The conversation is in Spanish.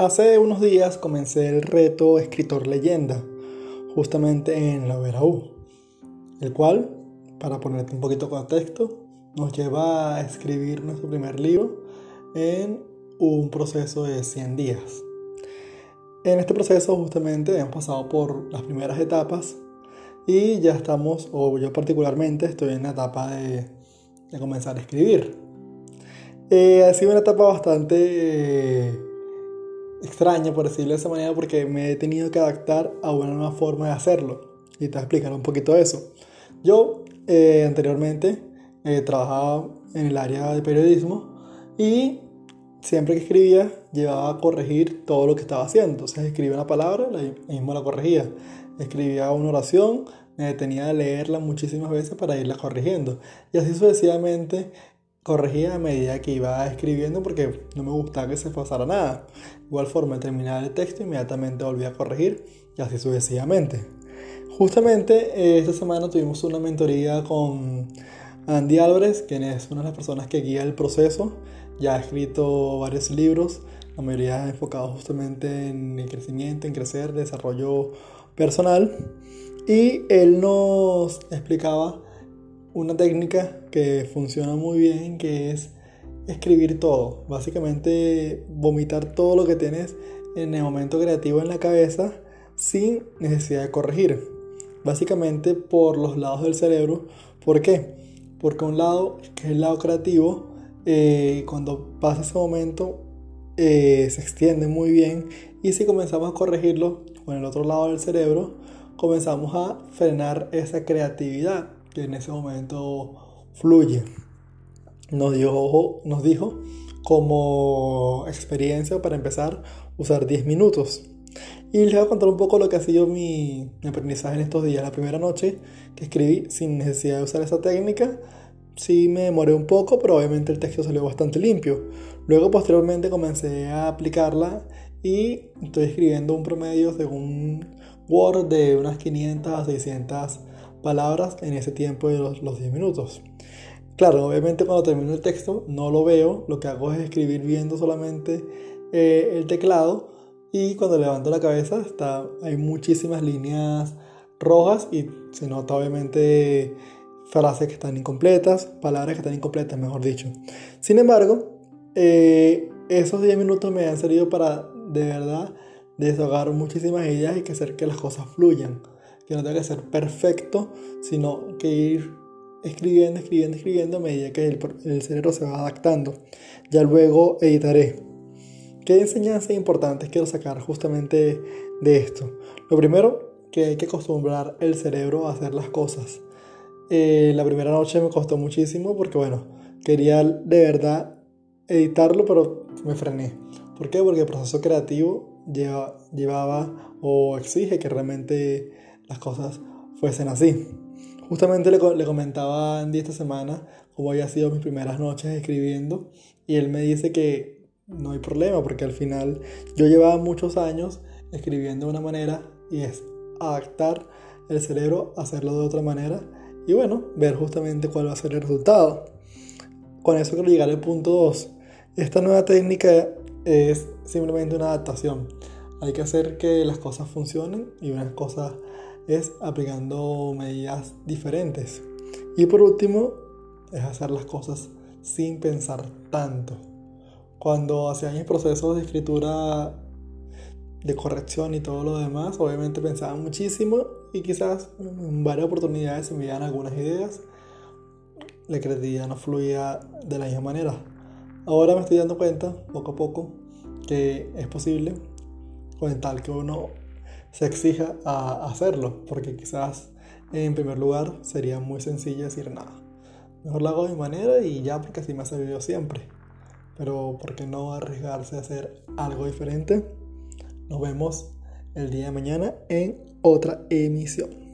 Hace unos días comencé el reto Escritor Leyenda, justamente en la U, el cual, para ponerte un poquito de contexto, nos lleva a escribir nuestro primer libro en un proceso de 100 días. En este proceso justamente hemos pasado por las primeras etapas y ya estamos, o yo particularmente estoy en la etapa de, comenzar a escribir. Eh, ha sido una etapa bastante extraña, por decirlo de esa manera, porque me he tenido que adaptar a una nueva forma de hacerlo. Y te voy a explicar un poquito eso. Yo eh, anteriormente eh, trabajaba en el área de periodismo y siempre que escribía llevaba a corregir todo lo que estaba haciendo. Entonces escribía una palabra, y mismo la corregía. Escribía una oración, me detenía a leerla muchísimas veces para irla corrigiendo. Y así sucesivamente corregía a medida que iba escribiendo porque no me gustaba que se pasara nada. Igual forma, terminaba el texto, inmediatamente volvía a corregir y así sucesivamente. Justamente eh, esta semana tuvimos una mentoría con Andy Álvarez, quien es una de las personas que guía el proceso. Ya ha escrito varios libros, la mayoría enfocados justamente en el crecimiento, en crecer, desarrollo personal. Y él nos explicaba una técnica que funciona muy bien, que es escribir todo. Básicamente vomitar todo lo que tienes en el momento creativo en la cabeza sin necesidad de corregir. Básicamente por los lados del cerebro. ¿Por qué? Porque un lado, que es el lado creativo, eh, cuando pasa ese momento eh, se extiende muy bien y si comenzamos a corregirlo con el otro lado del cerebro, comenzamos a frenar esa creatividad que en ese momento fluye. Nos dijo, nos dijo como experiencia para empezar usar 10 minutos. Y les voy a contar un poco lo que ha sido mi, aprendizaje en estos días. La primera noche que escribí sin necesidad de usar esa técnica, sí me demoré un poco, pero obviamente el texto salió bastante limpio. Luego posteriormente comencé a aplicarla y estoy escribiendo un promedio según Word de unas 500 a 600 palabras en ese tiempo de los, 10 minutos. Claro, obviamente cuando termino el texto no lo veo, lo que hago es escribir viendo solamente eh, el teclado y cuando levanto la cabeza está, hay muchísimas líneas rojas y se nota obviamente frases que están incompletas, palabras que están incompletas, mejor dicho. Sin embargo, eh, esos 10 minutos me han servido para de verdad desahogar muchísimas ideas y que hacer que las cosas fluyan que no tenga que ser perfecto, sino que ir escribiendo, escribiendo, escribiendo a medida que el, cerebro se va adaptando. Ya luego editaré. ¿Qué enseñanzas importantes quiero sacar justamente de esto? Lo primero, que hay que acostumbrar el cerebro a hacer las cosas. Eh, la primera noche me costó muchísimo porque, bueno, quería de verdad editarlo, pero me frené. ¿Por qué? Porque el proceso creativo lleva, llevaba o exige que realmente las cosas fuesen así. Justamente le, le comentaba a Andy esta semana cómo había sido mis primeras noches escribiendo y él me dice que no hay problema porque al final yo llevaba muchos años escribiendo de una manera y es adaptar el cerebro a hacerlo de otra manera y bueno, ver justamente cuál va a ser el resultado. Con eso quiero llegar al punto 2. Esta nueva técnica es simplemente una adaptación. Hay que hacer que las cosas funcionen y unas cosas es aplicando medidas diferentes. Y por último, es hacer las cosas sin pensar tanto. Cuando hacía mis procesos de escritura, de corrección y todo lo demás, obviamente pensaba muchísimo y quizás en varias oportunidades se me dieran algunas ideas. La creatividad no fluía de la misma manera. Ahora me estoy dando cuenta, poco a poco, que es posible, con tal que uno se exija a hacerlo, porque quizás en primer lugar sería muy sencillo decir nada. Mejor lo hago de mi manera y ya porque así me ha servido siempre. Pero ¿por qué no arriesgarse a hacer algo diferente? Nos vemos el día de mañana en otra emisión.